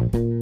Bye.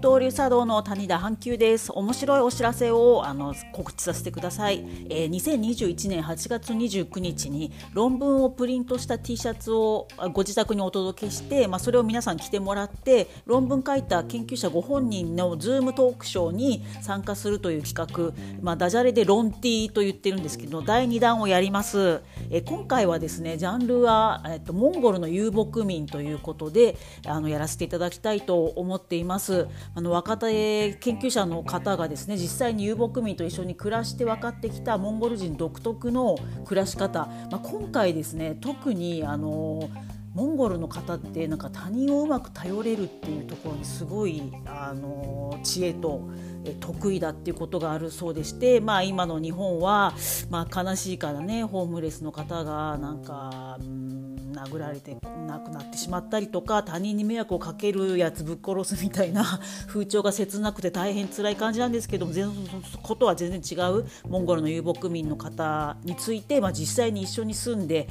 給湯流茶道の谷田阪急です。面白いお知らせをあの告知させてください、えー、2021年8月29日に論文をプリントした T シャツをご自宅にお届けして、まあ、それを皆さん着てもらって論文書いた研究者ご本人のズームトークショーに参加するという企画、まあ、ダジャレでロンティと言ってるんですけど第2弾をやります、えー、今回はですねジャンルは、えーと、モンゴルの遊牧民ということであのやらせていただきたいと思っています。あの若手研究者の方がですね実際に遊牧民と一緒に暮らして分かってきたモンゴル人独特の暮らし方、まあ、今回ですね特にあのモンゴルの方ってなんか他人をうまく頼れるっていうところにすごいあの知恵と得意だっていうことがあるそうでして、まあ、今の日本は、まあ、悲しいからねホームレスの方がなんか、うん殴られて亡くなってしまったりとか他人に迷惑をかけるやつぶっ殺すみたいな風潮が切なくて大変辛い感じなんですけども全然ことは全然違うモンゴルの遊牧民の方について、まあ、実際に一緒に住んで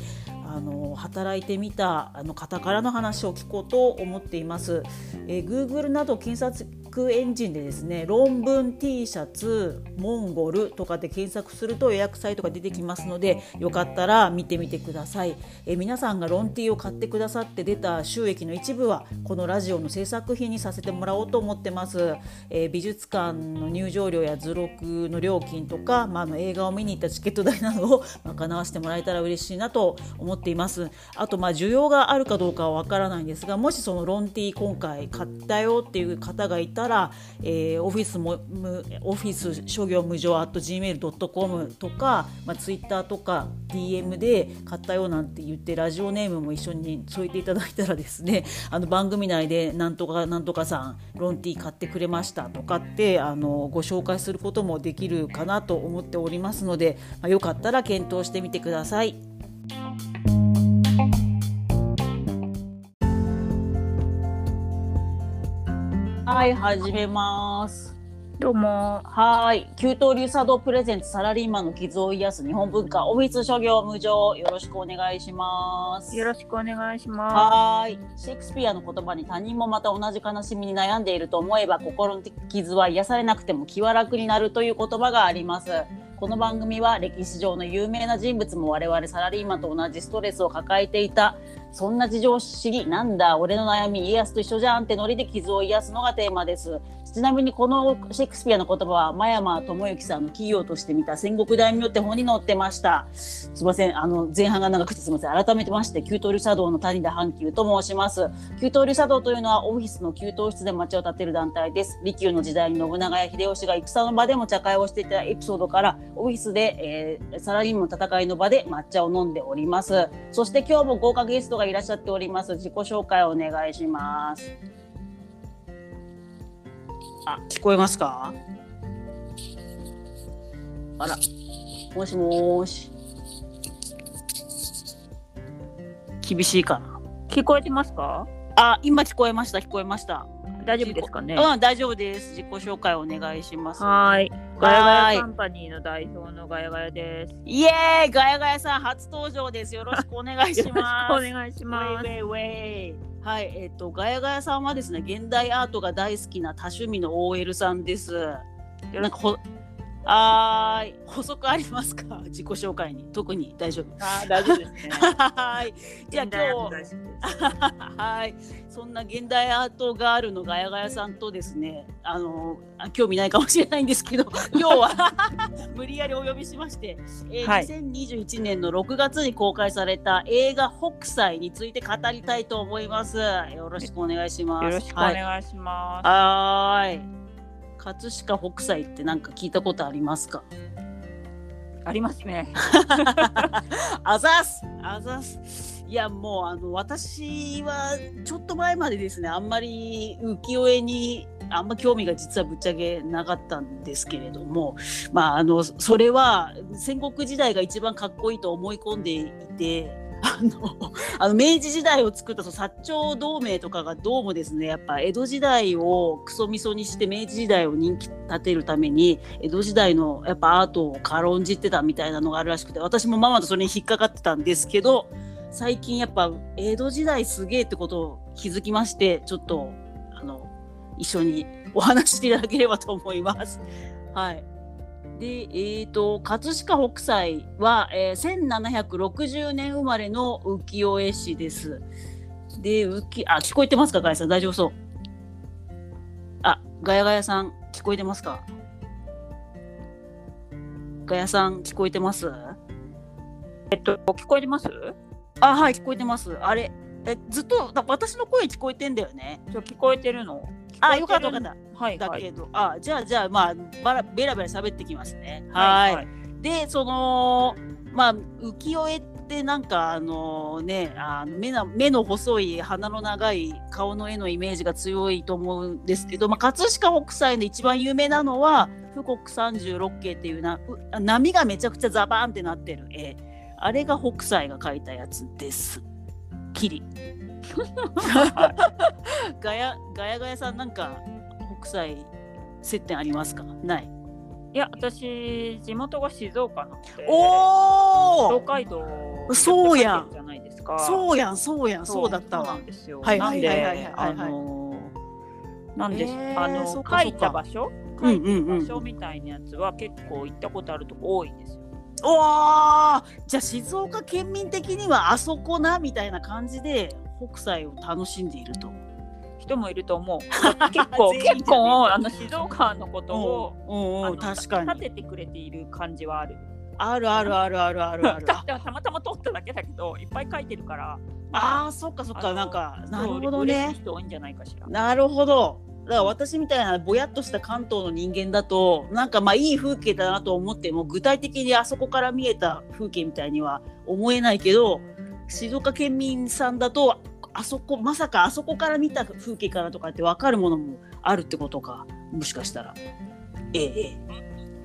あの働いてみたあの方からの話を聞こうと思っています。えー、Google など検索エンジンでですね論文 T シャツモンゴルとかで検索すると予約サイトが出てきますのでよかったら見てみてくださいえ皆さんがロン T を買ってくださって出た収益の一部はこのラジオの制作費にさせてもらおうと思ってます、え美術館の入場料や図録の料金とか、まあ、の映画を見に行ったチケット代などを賄わせてもらえたら嬉しいなと思っていますあとまあ需要があるかどうかはわからないんですがもしそのロン T 今回買ったよっていう方がいたら、えー、オフィスもオフィス諸行無常 at gmail.com とか、まあ、ツイッターとか DM で買ったよなんて言ってラジオネームも一緒に添えていただいたらですね あの番組内でなんとかなんとかさんロンティー買ってくれましたとかってあのご紹介することもできるかなと思っておりますので、まあ、よかったら検討してみてください。はい、始めます。どうも。はい。給湯流茶道プレゼンツサラリーマンの傷を癒す日本文化オフィス諸行無常よろしくお願いします。よろしくお願いします。はい。シェイクスピアの言葉に他人もまた同じ悲しみに悩んでいると思えば心の傷は癒されなくても気は楽になるという言葉があります。この番組は歴史上の有名な人物も我々サラリーマンと同じストレスを抱えていたそんな事情を知りなんだ俺の悩み家康と一緒じゃんってノリで傷を癒すのがテーマです。ちなみにこのシェイクスピアの言葉は真山智之さんの企業として見た戦国大名って本に載ってました。すみませんあの前半が長くてすみません。改めてまして給湯流茶道の谷田阪急と申します。給湯流茶道というのはオフィスの給湯室で町を建てる団体です。利休の時代に信長や秀吉が戦の場でも茶会をしていたエピソードからオフィスで、えー、サラリーマンの戦いの場で抹茶を飲んでおります。そして今日も豪華ゲストがいらっしゃっております自己紹介をお願いしますあ、聞こえますか？あら、もしもし。厳しいかな。聞こえてますか？あ、今聞こえました、聞こえました。大丈夫ですかね？うん、大丈夫です。自己紹介お願いします。はい。ガヤガヤカンパニーの代表のガヤガヤです。イエーイガヤガヤさん初登場です。よろしくお願いします。お願いします。ウェイウェイはい、えっ、ー、と、ガヤガヤさんはですね、現代アートが大好きな多趣味の OL さんです。なんかほはい。補足ありますか？自己紹介に。特に大丈夫。あ大丈夫ですね。はい。じゃあ今日、はい。そんな現代アートガールのガヤガヤさんとですね、あの、興味ないかもしれないんですけど、今日は 無理やりお呼びしまして、えーはい、2021年の6月に公開された映画北斎について語りたいと思います。よろしくお願いします。よろしくお願いします。はい。葛飾北斎って何か聞いたことありますか？ありますね。あざすあざすいやもうあの私はちょっと前までですねあんまり浮世絵にあんま興味が実はぶっちゃけなかったんですけれどもまああのそれは戦国時代が一番かっこいいと思い込んでいて。あのあの明治時代を作ったその薩長同盟とかがどうもですねやっぱ江戸時代をクソみそにして明治時代を人気立てるために江戸時代のやっぱアートを軽んじてたみたいなのがあるらしくて私もママとそれに引っかかってたんですけど最近やっぱ江戸時代すげえってことを気づきましてちょっとあの一緒にお話ししていただければと思います。はい。で、えー、と葛飾北斎は、えー、1760年生まれの浮世絵師です。で浮あ聞こえてますかガヤさん？大丈夫そう。あガヤガヤさん聞こえてますか？ガヤさん聞こえてます？えっと、聞こえてます？あはい聞こえてます。あれえずっと私の声聞こえてんだよね。聞こえてるの？あよかったよかった。はい、はい。だけど、あじゃあじゃあまあバラベラベラ喋ってきますね。はいはいでそのまあ浮世絵ってなんかあのねあの目の目の細い鼻の長い顔の絵のイメージが強いと思うんですけど、まあ、葛飾北斎の一番有名なのは富国三十六景っていうなう波がめちゃくちゃザバーンってなってる絵あれが北斎が描いたやつです。キリ。ガヤガヤガヤさんなんか北斎接点ありますか？ない。いや、私、地元が静岡なので、お東海道そうやん。じゃないですか。そうやんそうやんそうだったそうなわんですよ。はいはいはいはいはい。あのーなんです、えーあの書いた場所、うん書いた場所みたいなやつは結構行ったことあるとこ多いんですよ。おー！じゃあ静岡県民的にはあそこなみたいな感じで北斎を楽しんでいると。人もいると思う。結構結構あの静岡のことを、うん確かに立ててくれている感じはある。あるあるあるあるあるある。たまたま撮っただけだけどいっぱい書いてるから。ああそっかそっかなんかなるほどね嬉しい。人多いんじゃないかしら。なるほど。だから私みたいなぼやっとした関東の人間だとなんかまあいい風景だなと思っても具体的にあそこから見えた風景みたいには思えないけど静岡県民さんだとあそこまさかあそこから見た風景からとかって分かるものもあるってことかもしかしたら。ええええ、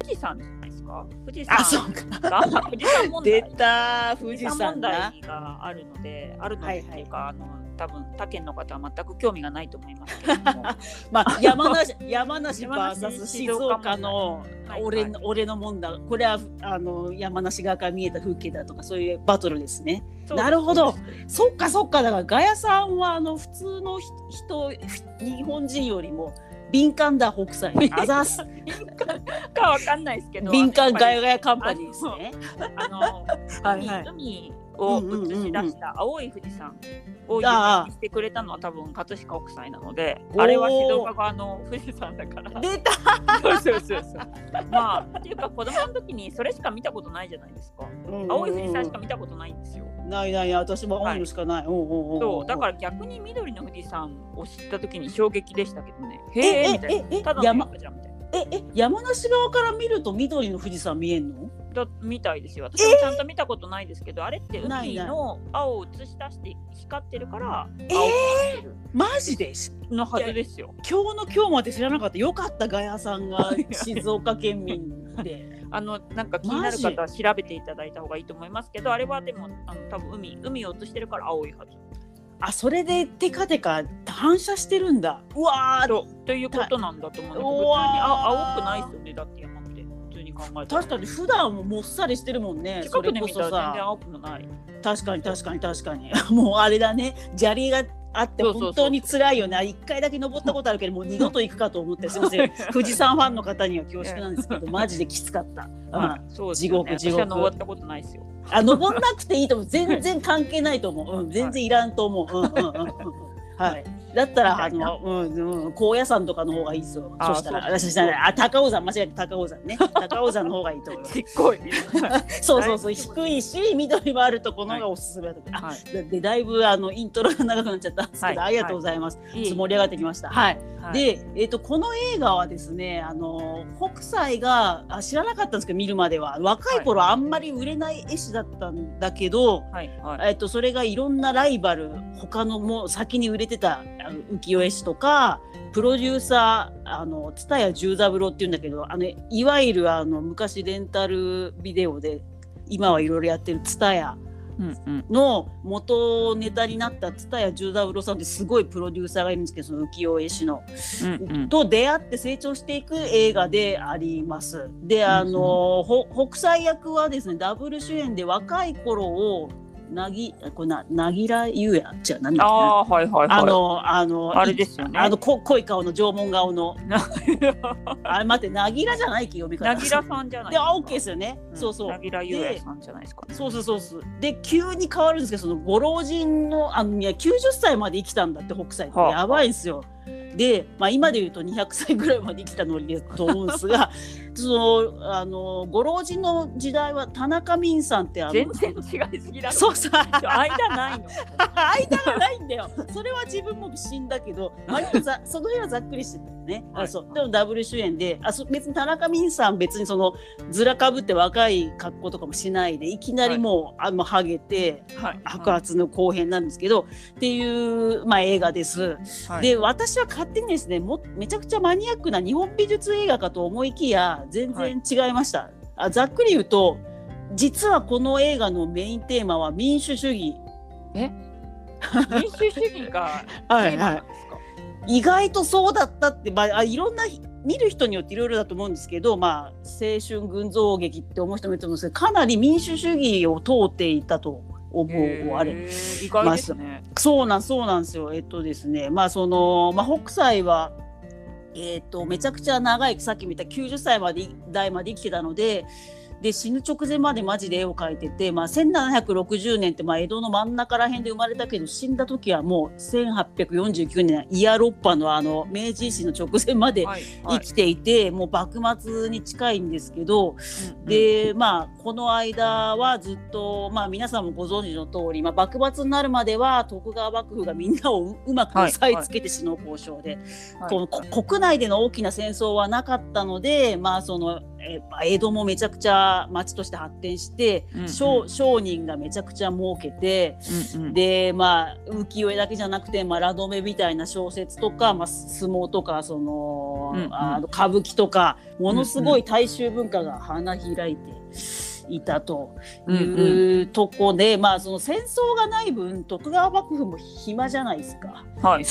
富士山じゃないですか？富士山あそうかが富士山問題。出た富士山問題。があるので、あるのでっていうか、あの多分他県の方は全く興味がないと思いますけれども。まあ、山梨 山梨 VS 静岡のはい俺の,、俺のもんだこれはあの山梨側から見えた風景だとかそういうバトルですね。すなるほど。そっかそっかだからガヤさんはあの普通のひ人日本人よりも敏感だ北斎 あざすかわかんないですけど。敏感ガヤガヤカンパニーですね。あのはいはい海を映し出した青い富士山を有名にしてくれたのは多分葛飾北斎なのであれは静岡側の富士山だから。出た。そうそうそうそう。まあっていうか子供の時にそれしか見たことないじゃないですか。青い富士山しか見たことないんですよ。ないない私も青いのしかない。おうおうおうおそうだから逆に緑の富士山を知った時に衝撃でしたけどね。へえええみたいええなただの山山じゃんみたいな。ええ山梨側から見ると緑の富士山見えんの？だみたいですよ私もちゃんと見たことないですけど、あれって海の青を映し出して光ってるからえ青くなってるマジでのはずですよ。今日の今日まで知らなかった。よかったガヤさんが 静岡県民で。あのなんか気になる方は調べていただいた方がいいと思いますけどあれはでもあの多分海海を映してるから青いはず。あそれでテカテカ反射してるんだ。うわーとということなんだと思う。普通にうわーあ青くないですよねだってに考えたら。確かに普段ももっさりしてるもんね。それこそ近くで見たら全然さ。青くもない。確かに確かに確かに。もうあれだね。砂利があって本当に辛いよね。一回だけ登ったことあるけどもう二度と行くかと思ってすみません。富士山ファンの方には恐縮なんですけど マジできつかった。地獄地獄登ったことないですよ。あ登んなくていいと思う全然関係ないと思う、うん、全然いらんと思う、うんうんうんうんはい。だったらあの、うんうん、高野山とかの方がいいですよあそしたらしたらあ高尾山間違えた高尾山ね。高尾山の方がいいと思います。そうそうそう。低いし緑もあるとこのがおすすめだと、あはい。ででだいぶあのイントロが長くなっちゃったんですけど、はい。ありがとうございます、盛り上がってきました。はい。はい、で、えー、とこの映画はですねあの北斎があ知らなかったんですけど見るまでは。若い頃あんまり売れない絵師だったんだけど、はい。はい。えっと、それがいろんなライバル他のもう先に売れてたあの浮世絵師とかプロデューサーあの蔦屋十三郎っていうんだけどあのいわゆるあの昔レンタルビデオで今はいろいろやってる蔦屋うんうん。の元ネタになった蔦屋十三郎さんってすごいプロデューサーがいるんですけどその浮世絵師の。うんうん。と出会って成長していく映画であります。であの、ほ北斎役はですねダブル主演で若い頃をなぎこれななぎらゆうやじゃなんだっけな。ああはいはいはい。あのあのあれですよね。あのこ濃い顔の縄文顔の。あれ待ってなぎらじゃないっけ読み方。なぎらさんじゃないであオッケーですよね、うん。そうそう。なぎらゆうやさんじゃないですかね。そうそうそうそう。で急に変わるんですけどそのご老人のあのいや90歳まで生きたんだって北斎って。はあ。やばいんですよ。で、まあ、今で言うと200歳ぐらいまで生きたノリだと思うんですが そのあのご老人の時代は田中泯さんってあの全然違いすぎだろ。そうそう間ないの。間がないんだよ。それは自分も死んだけど、割とざその辺はざっくりしてたよね。はいあそうでもダブル主演で、あそ別に田中泯さん別にそのずらかぶって若い格好とかもしないで、いきなりもう、あもうハゲてはい。白髪の後編なんですけど、っていうまあ映画です。はいで私は勝手にですねもめちゃくちゃマニアックな日本美術映画かと思いきや全然違いました、あざっくり言うと実はこの映画のメインテーマは民主主義。民主主義がはテーマなんですか？意外とそうだったって、まあ、あいろんな見る人によっていろいろだと思うんですけど、まあ、青春群像劇って思う人もいると思うんですけどかなり民主主義を通っていたと思うあれ意外ですね。そうなんそうなんですよ。えっとですね、まあそのまあ北斎はえっとめちゃくちゃ長いさっき見た90歳まで代まで生きてたので。で死ぬ直前までマジで絵を描いてて、まあ、1760年ってまあ江戸の真ん中ら辺で生まれたけど死んだ時はもう1849年イヤロッパのあの明治維新の直前まではい。生きていて、もう幕末に近いんですけど、うんでまあこの間はずっとまあ皆さんもご存知の通り、まあ、幕末になるまでは徳川幕府がみんなをううまく押さえつけて首脳交渉で、はい。このこ国内での大きな戦争はなかったのでまあそのえまあ江戸もめちゃくちゃ町として発展して、うんうん。商商人がめちゃくちゃ儲けて。うんうん。でまあ浮世絵だけじゃなくて、まあ、ラドメみたいな小説とか、まあ、相撲とかその、うんうん。あの歌舞伎とかものすごい大衆文化が花開いていたとうんうんいうとこで、まあその戦争がない分徳川幕府も暇じゃないですか。はい。ね。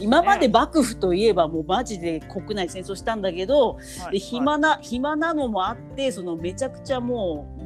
今まで幕府といえばもうマジで国内戦争したんだけど、はい。で暇な暇なのもあってそのめちゃくちゃもうも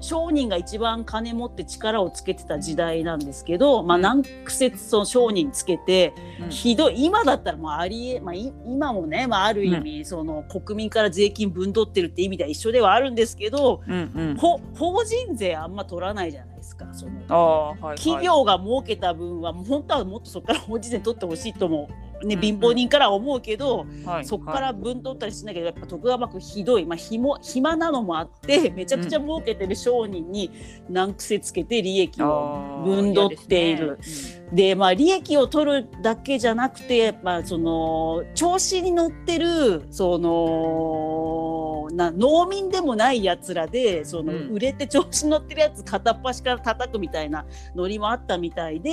商人が一番金持って力をつけてた時代なんですけど、まあ、うん。何苦節その商人つけて、うん。ひどい今だったらもうありえ、まあ、い今もね、まあ、ある意味、その国民から税金分取ってるって意味では一緒ではあるんですけど、うんうん。ほ法人税あんま取らないじゃないですか。その。はいはい。企業が儲けた分は本当はもっとそこから法人税取ってほしいとも、ね、うん貧乏人からは思うけど、はいそこから分取ったりしないけどやっぱ徳川幕府ひどい、まあ、ひも暇なのもあってめちゃくちゃ儲けてる商人に難癖つけて利益を分取っている。嫌ですね。でまあ利益を取るだけじゃなくて、まあ、その調子に乗ってるそのな農民でもないやつらでその、うん。売れて調子に乗ってるやつ片っ端から叩くみたいなノリもあったみたいうんで。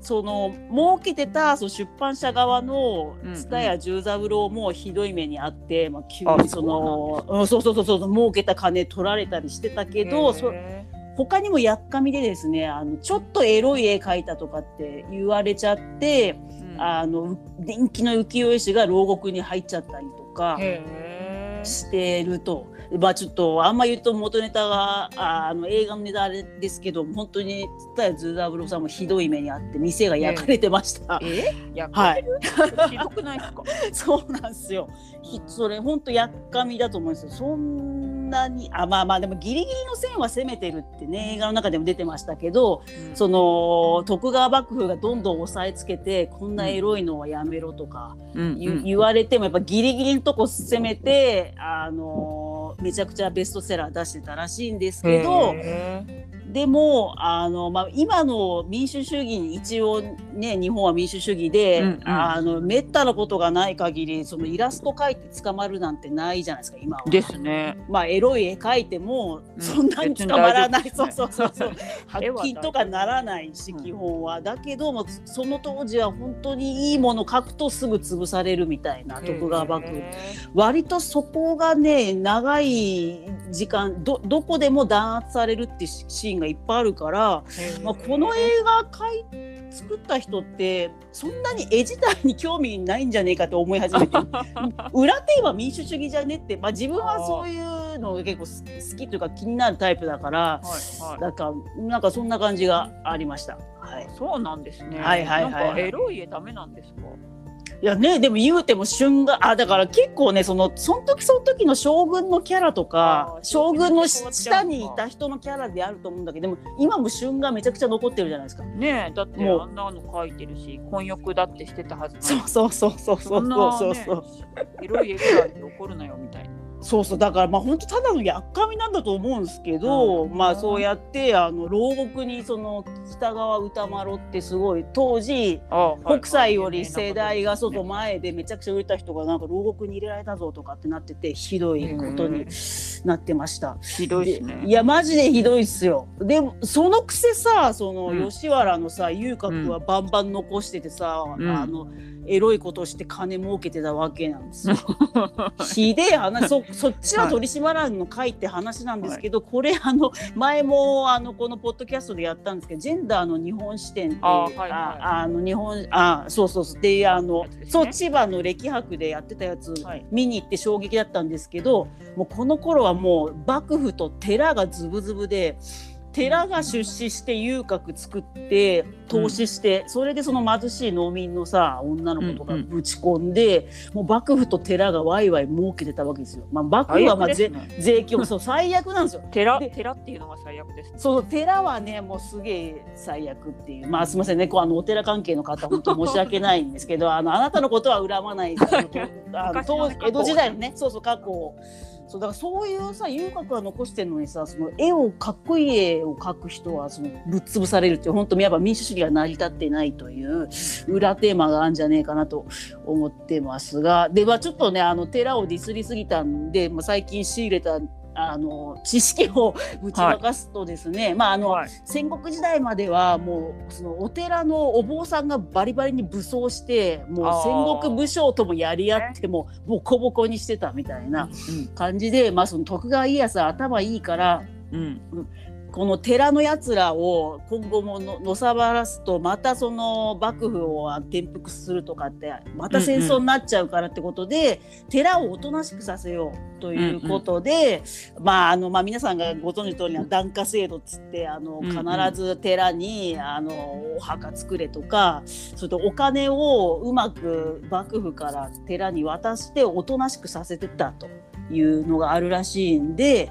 へその儲けてたその出版社側のうんうん。蔦屋十三郎もひどい目にあって、まあ、急あにそのうんそうそうそうそう儲けた金取られたりしてたけー。どそへ他にもやっかみでですねあのちょっとエロい絵描いたとかって言われちゃって、ーうん。あの人気の浮世絵師が牢獄に入っちゃったりとかしてると。まあちょっとあんま言うと元ネタがああの映画のネタあれですけど本当に蔦屋十三郎さんもひどい目にあって店が焼かれてました。え？やはい、ひどくないですか？そうなんですよ。ひそれ本当やっかみだと思うんですよ。そんなにあまあまあでもギリギリの線は攻めてるってね映画の中でも出てましたけど、その徳川幕府がどんどん押さえつけてこんなエロいのはやめろとかうん言,、言われてもやっぱギリギリのとこ攻めてあのめちゃくちゃベストセラー出してたらしいんですけど。でもあの、まあ、今の民主主義に一応ね日本は民主主義で、うんうん。あのめったなことがない限りそのイラスト描いて捕まるなんてないじゃないですか今は。ーですね。まあエロい絵描いてもうん。そんなに捕まらない、う大丈夫ですね。そうそうそう絵 は発金とかならないしうん。基本は、だけどもその当時は本当にいいもの描くとすぐ潰されるみたいな徳川幕府。へ割とそこがね長い時間どどこでも弾圧されるってシーンがいっぱいあるから、ーまあ、この映画かい作った人ってそんなに絵自体に興味ないんじゃねえかと思い始めて 裏テーマ民主主義じゃねって、まあ、自分はそういうのが結構好きというか気になるタイプだから、はいはい、なんかなんかそんな感じがありました。はい、そうなんですね。はいはいはい、はい、エロい絵ダメなんですか？いやねでも言うても旬があだから結構ねそのその時その時の将軍のキャラとか将軍の下にいた人のキャラであると思うんだけどでも今も旬がめちゃくちゃ残ってるじゃないですか。ねだってあんなの書いてるし婚欲だってしてたはずそうそうそうそうそうそうそう。いろいろ怒るなよみたいな。そうそうだからまあ本当ただのやっかみなんだと思うんですけど、うん、まあそうやってあの牢獄にその北川歌丸ってすごい当時北斎より世代が外前でめちゃくちゃ売れた人がなんか牢獄に入れられたぞとかってなっててひどいことになってました。ひどいですね。いやマジでひどいっすよ。でもそのくせさその吉原のさ遊郭はバンバン残しててさ、うん、あの。エロいことして金儲けてたわけなんですよ。ひでえ話。そ そっちは取り締まらんのかいって話なんですけど、はい、これ あの前もあのこのポッドキャストでやったんですけどジェンダーの日本視点ってあ、はいはい、あの日本あそうそうそう。であの、ね、そう千葉の歴博でやってたやつ、はい、見に行って衝撃だったんですけどもうこの頃はもう幕府と寺がズブズブで。寺が出資して遊郭作って投資して、うん、それでその貧しい農民のさ女の子とかぶち込んで、うん。うん、もう幕府と寺がワイワイ儲けてたわけですよ。まあ、幕府はまあ、ね、税金もそう最悪なんですよ。寺寺っていうのが最悪です、ね、そう寺はねもうすげえ最悪っていう。まあすみませんね。こうあのお寺関係の方本当申し訳ないんですけどあのあなたのことは恨まない あの江戸時代のねそうそう過去を。そうだからそういうさ遊郭は残してるのにさその絵をかっこいい絵を描く人はそのぶっ潰されるって本当やっぱ民主主義が成り立ってないという裏テーマがあるんじゃねえかなと思ってますが。で、まあ、ちょっとねあの寺をディスりすぎたんで、まあ、最近仕入れたあの知識をぶちまかすとですね、はい、まああの、はい、戦国時代まではもうそのお寺のお坊さんがバリバリに武装してもう戦国武将ともやり合ってもボコボコにしてたみたいな感じで、まあその徳川家康は頭いいから、うん、この寺のやつらを今後ものさばらすとまたその幕府を転覆するとかってまた戦争になっちゃうからってことで、うんうん、寺をおとなしくさせようということで、うんうん、まああのまあ皆さんがご存知の通りは檀家制度っつってあの必ず寺にあのお墓作れとかそれとお金をうまく幕府から寺に渡しておとなしくさせてたと。いうのがあるらしいんで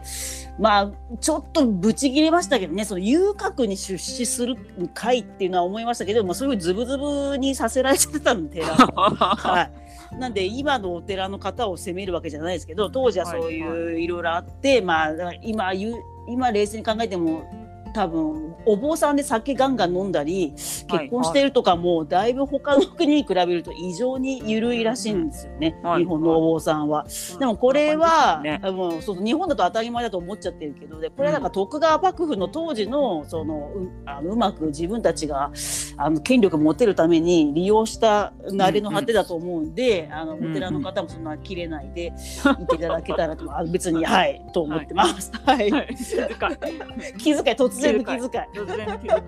まあちょっとブチ切れましたけどね。その遊郭に出資する会っていうのは思いましたけど、まあ、そういうズブズブにさせられてたの寺 はい、なんで今のお寺の方を責めるわけじゃないですけど当時はそういういろいろあって、まあ今今冷静に考えても多分お坊さんで酒ガンガン飲んだり結婚してるとかもだいぶ他の国に比べると異常に緩いらしいんですよね、日本のお坊さんは。でもこれは、ね、もうそう日本だと当たり前だと思っちゃってるけどでこれなんか徳川幕府の当時のそのうあのうまく自分たちがあの権力持てるために利用した慣れの果てだと思うんで、あのお寺の方もそんな切れないでいていただけたらと、あ別にはいと思ってます。はい、はい、気遣い突然の気遣い。突然の気遣い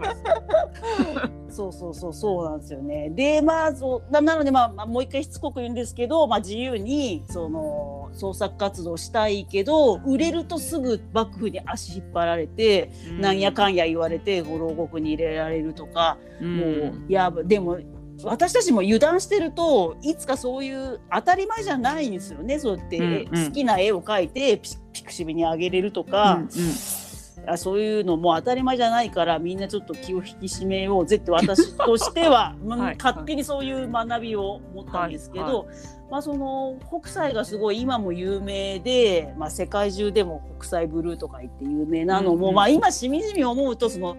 そうそうそうそうなんですよね。でまあそうなのでまあもう一回しつこく言うんですけど、まあ自由にその創作活動したいけど売れるとすぐ幕府に足引っ張られて、うん、なんやかんや言われて五郎獄に入れられるとか、うん、もういやでも私たちも油断してるといつかそういう当たり前じゃないんですよねそうやって好きな絵を描いてピピクシブにあげれるとか。うんうんあそういうのも当たり前じゃないからみんなちょっと気を引き締めようぜって私としては、はい、勝手にそういう学びを持ったんですけど、はい。はい、まあ、その北斎がすごい今も有名で、まあ、世界中でも北斎ブルーとか言って有名なのも、うんうん、まあ、今しみじみ思うとその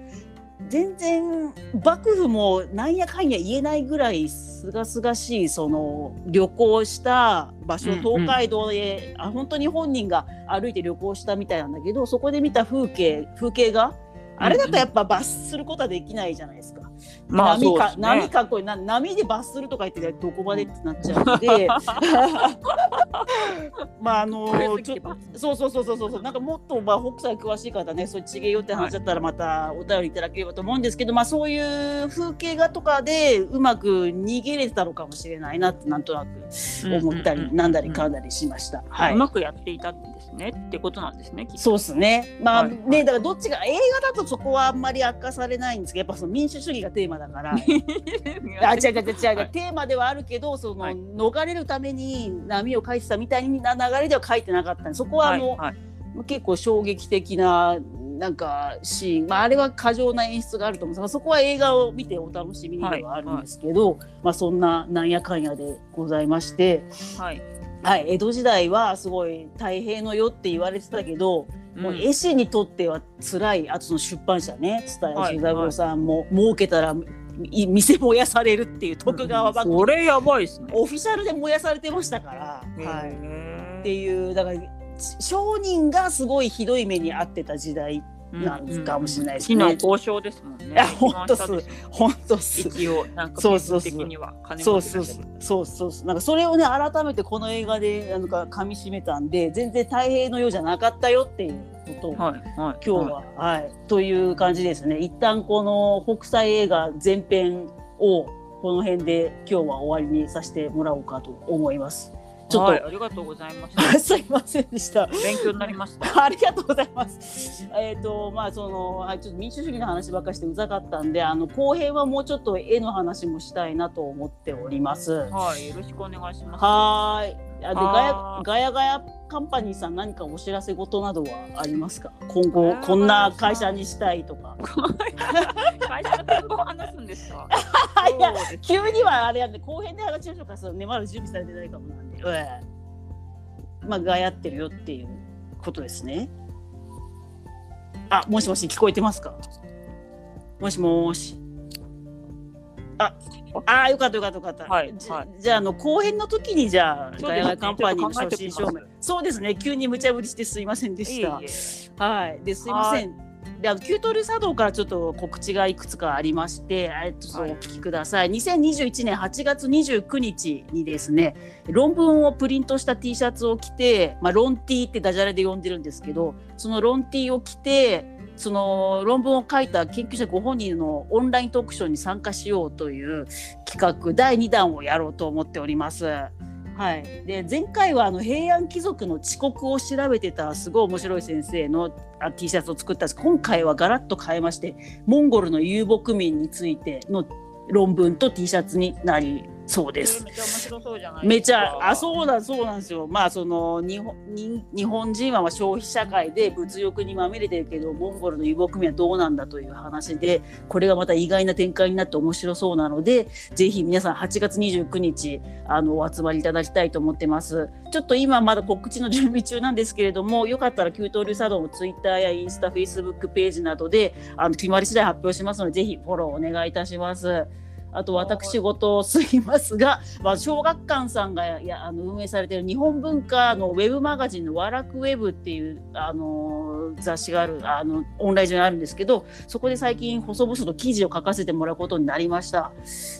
全然幕府もなんやかんや言えないぐらいすがすがしいその旅行した場所、東海道へあ本当に本人が歩いて旅行したみたいなんだけどそこで見た風景風景があれだとやっぱ罰することはできないじゃないですか。まあ、波か、ね波かっこいいな波で罰するとか言ってどこまでってなっちゃうので まああのちょそうそうそうそうそうなんかもっとまあ北斎詳しい方ねそうちげえよって話だったらまたお便りいただければと思うんですけど、まあそういう風景画とかでうまく逃げれてたのかもしれないなってなんとなく思ったりなんだりかんだりしました。はい。うまくやっていたんですねってことなんですね。そうですね。まあ、はいね、だからどっちが映画だとそこはあんまり明かされないんですけど、やっぱその民主主義がテーマだから。あ、違う違う違う。はい。テーマではあるけど、その、はい。逃れるために波を書いてたみたいな流れでは書いてなかったんでそこはあの、はいはい。結構衝撃的な。なんかシーン、まあ、あれは過剰な演出があると思う。んですがそこは映画を見てお楽しみではあるんですけど、まあ、そんななんやかんやでございまして、はい。はい、江戸時代はすごい太平の世って言われてたけど、もううん。絵師にとっては辛いあとその出版社ね蔦はい屋十三郎さんも、儲けたらい店燃やされるっていう徳川幕府、これやばいですね。オフィシャルで燃やされてましたから、はい、いっていうだから商人がすごいひどい目に遭ってた時代なんかもしれないですね。交渉ですもんね。いやほんとそう。一番下です本当す一応なんかそうそうそう。的には金そうそうそう。そうそうそう。なんかそれをね改めてこの映画でなんか噛み締めたんで全然太平のようじゃなかったよっていうこと。をはいはい。今日は、はい、という感じですね。一旦この北斎映画前編をこの辺で今日は終わりにさせてもらおうかと思います。ちょっと、はい、ありがとうございました。すいませんでした。勉強になりました。ありがとうございます。えっ、とまあそのはいちょっと民主主義の話ばっかりしてうざかったんで、あの後編はもうちょっと絵の話もしたいなと思っております。はい、よろしくお願いします。はーい。あでガヤガヤガヤカンパニーさん何かお知らせ事などはありますか？今後こんな会社にしたいとか。会社話すんですか？いや急にはあれやんで後編で話しましょうかそうねまだ準備されてないかもなんで、ええまあがやってるよっていうことですねあもしもし聞こえてますか？もしもーしああーよかったよかったよかった、じはいはいじゃああの後編の時にじゃあそうですねガヤガヤカンパニーのそうですね急に無茶ぶりしてすいませんでしたはい、ですいません。で、あのキュートル茶道からちょっと告知がいくつかありまして、えっと、お聞きください。2021年8月29日にですね、論文をプリントした T シャツを着て、まあ、論 T ってダジャレで呼んでるんですけど、その論 T を着て、その論文を書いた研究者ご本人のオンライントークショーに参加しようという企画第2弾をやろうと思っております。はい、で前回はあの平安貴族の遅刻を調べてたすごい面白い先生の T シャツを作ったんです今回はガラッと変えましてモンゴルの遊牧民についての論文と T シャツになりそうです。めっちゃ面白そうじゃない？めちですか。ゃあそうだそうなんですよまあその日本に日本人はまあ消費社会で物欲にまみれてるけどモンゴルの遊牧民はどうなんだという話でこれがまた意外な展開になって面白そうなのでぜひ皆さん8月29日あのお集まりいただきたいと思ってますちょっと今まだ告知の準備中なんですけれどもよかったら給湯流茶道のツイッターやインスタフェイスブックページなどであの決まり次第発表しますのでぜひフォローお願いいたします。あと私事をすいますが、まあ、小学館さんがやあの運営されている日本文化のウェブマガジンの「ワラクウェブ」っていう、あのー雑誌があるあのオンライン上にあるんですけどそこで最近細々と記事を書かせてもらうことになりました。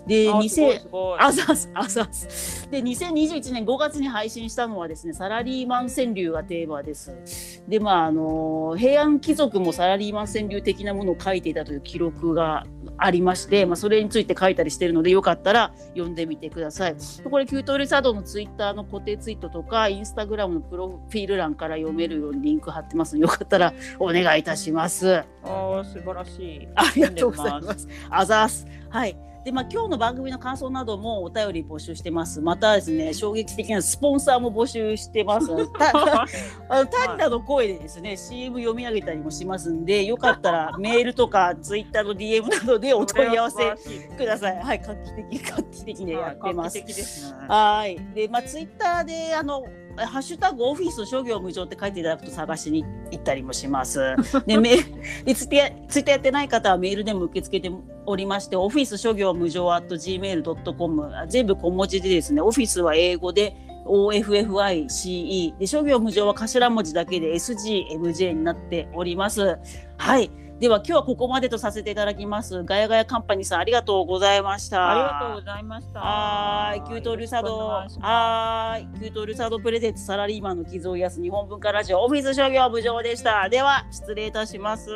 であすごい2000すごいあざす、あざす。で、2021年5月に配信したのはですね、サラリーマン川柳がテーマです。で、まあ、あの、平安貴族もサラリーマン川柳的なものを書いていたという記録がありまして、まあ、それについて書いたりしているので、よかったら読んでみてください。これ、キュートルサドのツイッターの固定ツイートとか、インスタグラムのプロフィール欄から読めるようにリンク貼ってますので、よかったらお願いいたします。あー素晴らしい。ありがとうございます。あざーす。はい。で、まあ、今日の番組の感想などもお便り募集してます。またですね、衝撃的なスポンサーも募集してます。たたあの単なの声でですね、CM 読み上げたりもしますんで、よかったら メールとかツイッターの DM などでお問い合わせください。はい、画期的、画期的でやってます。はい。で、まあ、ツイッターで、あの、ハッシュタグオフィス諸行無常って書いていただくと探しに行ったりもします。で、メーツイッターやってない方はメールでも受け付けておりまして、オフィス諸行無常 at gmail.com、全部小文字でですね、オフィスは英語で、OFFICE で諸行無常は頭文字だけで SGMJ になっております。はい。では今日はここまでとさせていただきます。ガヤガヤカンパニーさんありがとうございました。ありがとうございました。はい。キュートルサド。はい。キュートルサドプレゼンツサラリーマンの傷を癒す日本文化ラジオオフィス商業部長でした。では失礼いたします